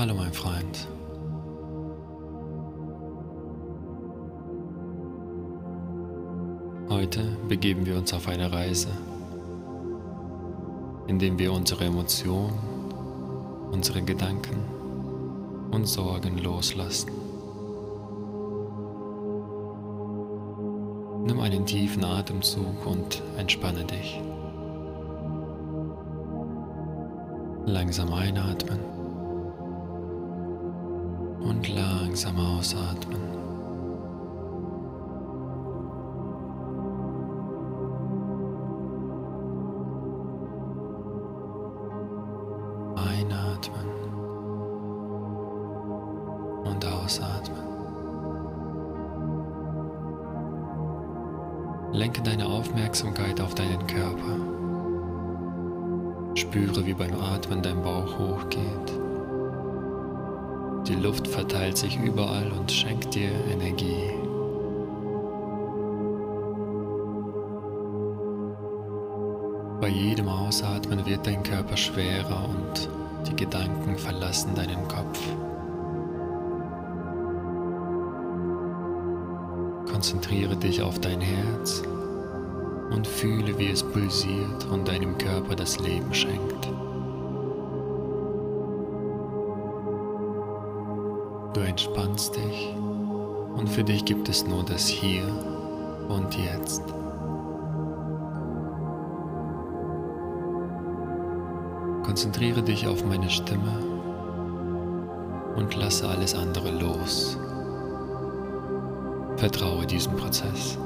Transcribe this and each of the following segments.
Hallo mein Freund. Heute begeben wir uns auf eine Reise, indem wir unsere Emotionen, unsere Gedanken und Sorgen loslassen. Nimm einen tiefen Atemzug und entspanne dich. Langsam einatmen und langsam ausatmen. Einatmen und ausatmen. Lenke deine Aufmerksamkeit auf deinen Körper. Spüre, wie beim Atmen dein Bauch hochgeht. Die Luft verteilt sich überall und schenkt dir Energie. Bei jedem Ausatmen wird dein Körper schwerer und die Gedanken verlassen deinen Kopf. Konzentriere dich auf dein Herz und fühle, wie es pulsiert und deinem Körper das Leben schenkt. Entspannst dich und für dich gibt es nur das Hier und Jetzt. Konzentriere dich auf meine Stimme und lasse alles andere los. Vertraue diesem Prozess.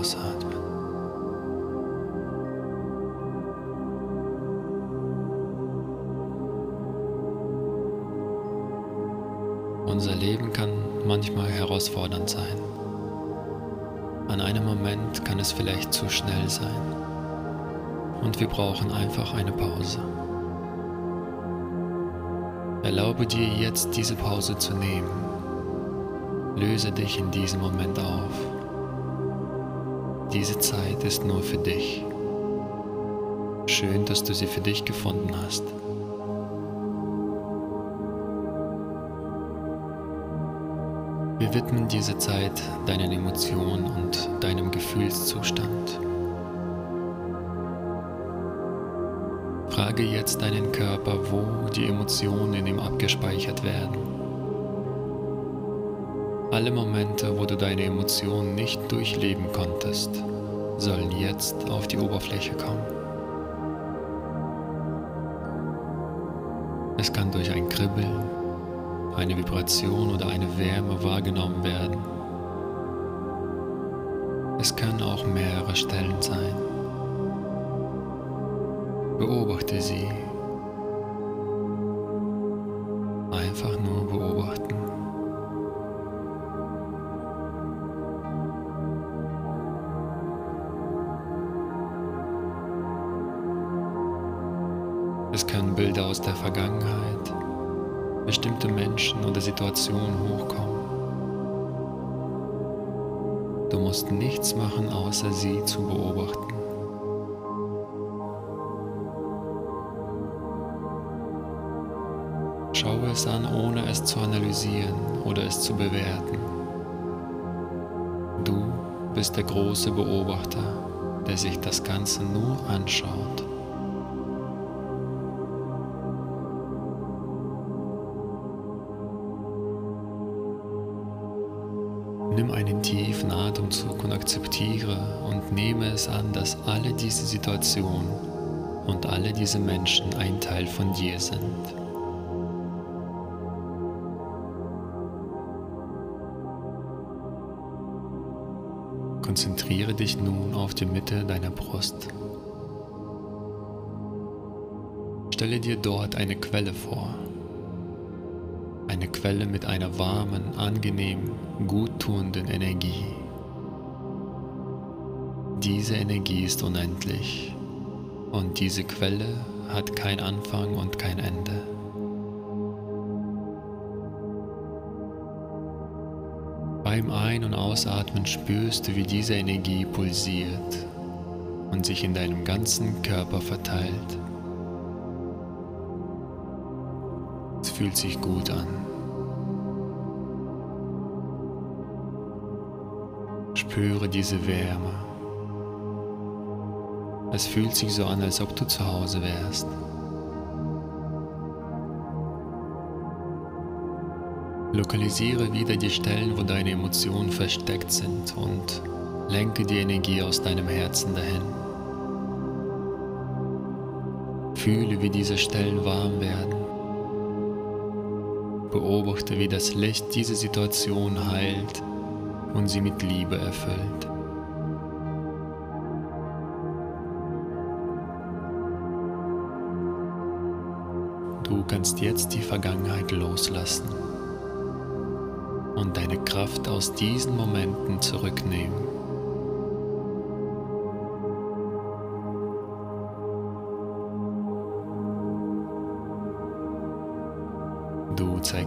Ausatmen. Unser Leben kann manchmal herausfordernd sein. An einem Moment kann es vielleicht zu schnell sein. Und wir brauchen einfach eine Pause. Erlaube dir jetzt diese Pause zu nehmen. Löse dich in diesem Moment auf. Diese Zeit ist nur für dich. Schön, dass du sie für dich gefunden hast. Wir widmen diese Zeit deinen Emotionen und deinem Gefühlszustand. Frage jetzt deinen Körper, wo die Emotionen in ihm abgespeichert werden. Alle Momente, wo du deine Emotionen nicht durchleben konntest, sollen jetzt auf die Oberfläche kommen. Es kann durch ein Kribbeln, eine Vibration oder eine Wärme wahrgenommen werden. Es können auch mehrere Stellen sein. Beobachte sie. Vergangenheit, bestimmte Menschen oder Situationen hochkommen. Du musst nichts machen, außer sie zu beobachten. Schaue es an, ohne es zu analysieren oder es zu bewerten. Du bist der große Beobachter, der sich das Ganze nur anschaut. Nimm einen tiefen Atemzug und akzeptiere und nehme es an, dass alle diese Situationen und alle diese Menschen ein Teil von dir sind. Konzentriere dich nun auf die Mitte deiner Brust. Stelle dir dort eine Quelle vor. Eine Quelle mit einer warmen, angenehmen, guttuenden Energie. Diese Energie ist unendlich Und diese Quelle hat kein Anfang und kein Ende. Beim Ein- und Ausatmen spürst du, wie diese Energie pulsiert und sich in deinem ganzen Körper verteilt. Es fühlt sich gut an. Spüre diese Wärme. Es fühlt sich so an, als ob du zu Hause wärst. Lokalisiere wieder die Stellen, wo deine Emotionen versteckt sind und lenke die Energie aus deinem Herzen dahin. Fühle, wie diese Stellen warm werden. Beobachte, wie das Licht diese Situation heilt und sie mit Liebe erfüllt. Du kannst jetzt die Vergangenheit loslassen und deine Kraft aus diesen Momenten zurücknehmen.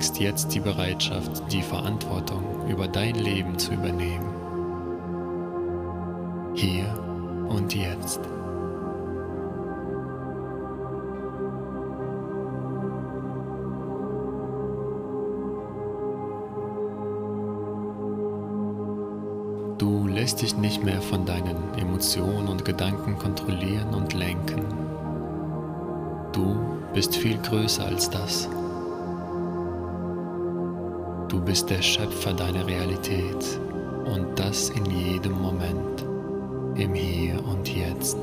Zeigst jetzt die Bereitschaft, die Verantwortung über dein Leben zu übernehmen. Hier und jetzt. Du lässt dich nicht mehr von deinen Emotionen und Gedanken kontrollieren und lenken. Du bist viel größer als das. Du bist der Schöpfer deiner Realität und das in jedem Moment, im Hier und Jetzt.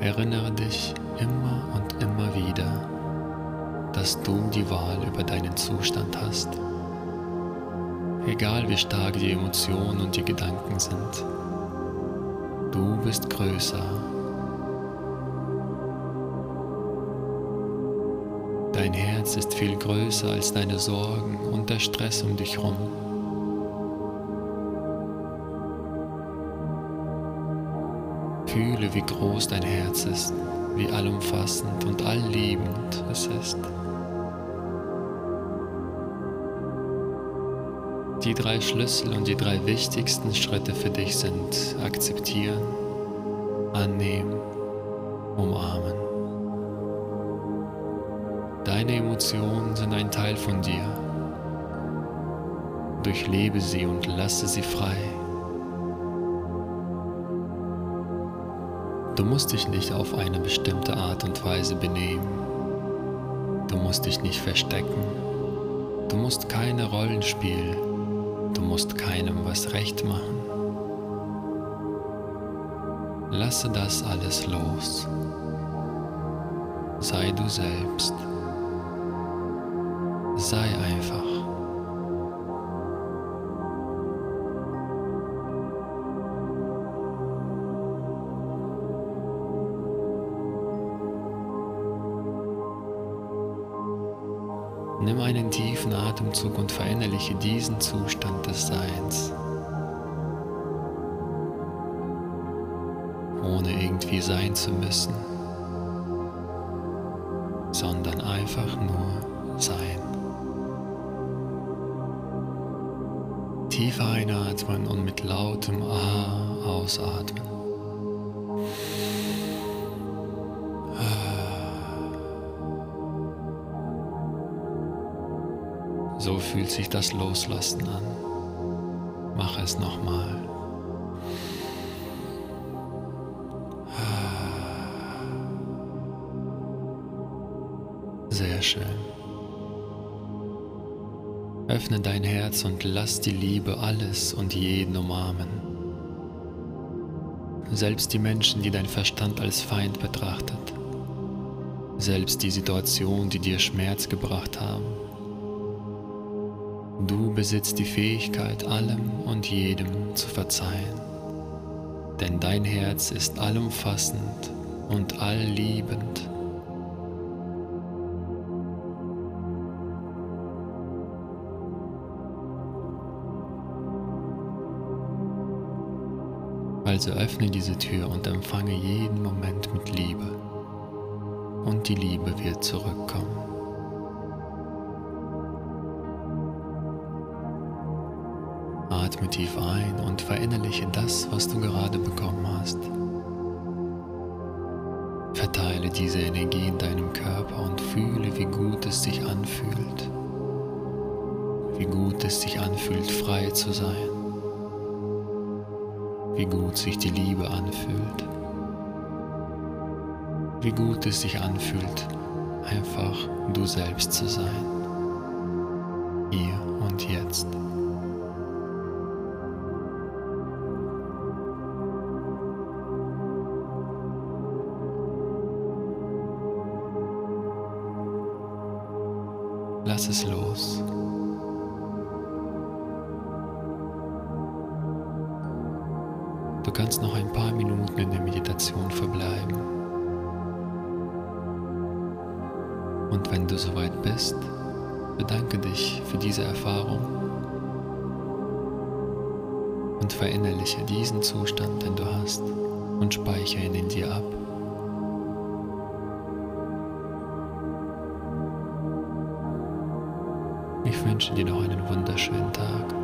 Erinnere dich immer und immer wieder, dass du die Wahl über deinen Zustand hast. Egal wie stark die Emotionen und die Gedanken sind, du bist größer. Ist viel größer als deine Sorgen und der Stress um dich herum. Fühle, wie groß dein Herz ist, wie allumfassend und allliebend es ist. Die drei Schlüssel und die drei wichtigsten Schritte für dich sind akzeptieren, annehmen, umarmen. Deine Emotionen sind ein Teil von dir. Durchlebe sie und lasse sie frei. Du musst dich nicht auf eine bestimmte Art und Weise benehmen. Du musst dich nicht verstecken. Du musst keine Rollen spielen. Du musst keinem was recht machen. Lasse das alles los. Sei du selbst. Sei einfach. Nimm einen tiefen Atemzug und verinnerliche diesen Zustand des Seins, ohne irgendwie sein zu müssen, sondern einfach nur Tief einatmen und mit lautem A ausatmen. So fühlt sich das Loslassen an. Mach es nochmal. Sehr schön. Öffne dein Herz und lass die Liebe alles und jeden umarmen. Selbst die Menschen, die dein Verstand als Feind betrachtet. Selbst die Situation, die dir Schmerz gebracht haben. Du besitzt die Fähigkeit, allem und jedem zu verzeihen, denn dein Herz ist allumfassend und allliebend. Also öffne diese Tür und empfange jeden Moment mit Liebe. Und die Liebe wird zurückkommen. Atme tief ein und verinnerliche das, was du gerade bekommen hast. Verteile diese Energie in deinem Körper und fühle, wie gut es sich anfühlt. Wie gut es sich anfühlt, frei zu sein. Wie gut sich die Liebe anfühlt. Wie gut es sich anfühlt, einfach du selbst zu sein. Hier und jetzt. Lass es los. Du kannst noch ein paar Minuten in der Meditation verbleiben. Und wenn du soweit bist, bedanke dich für diese Erfahrung und verinnerliche diesen Zustand, den du hast, und speichere ihn in dir ab. Ich wünsche dir noch einen wunderschönen Tag.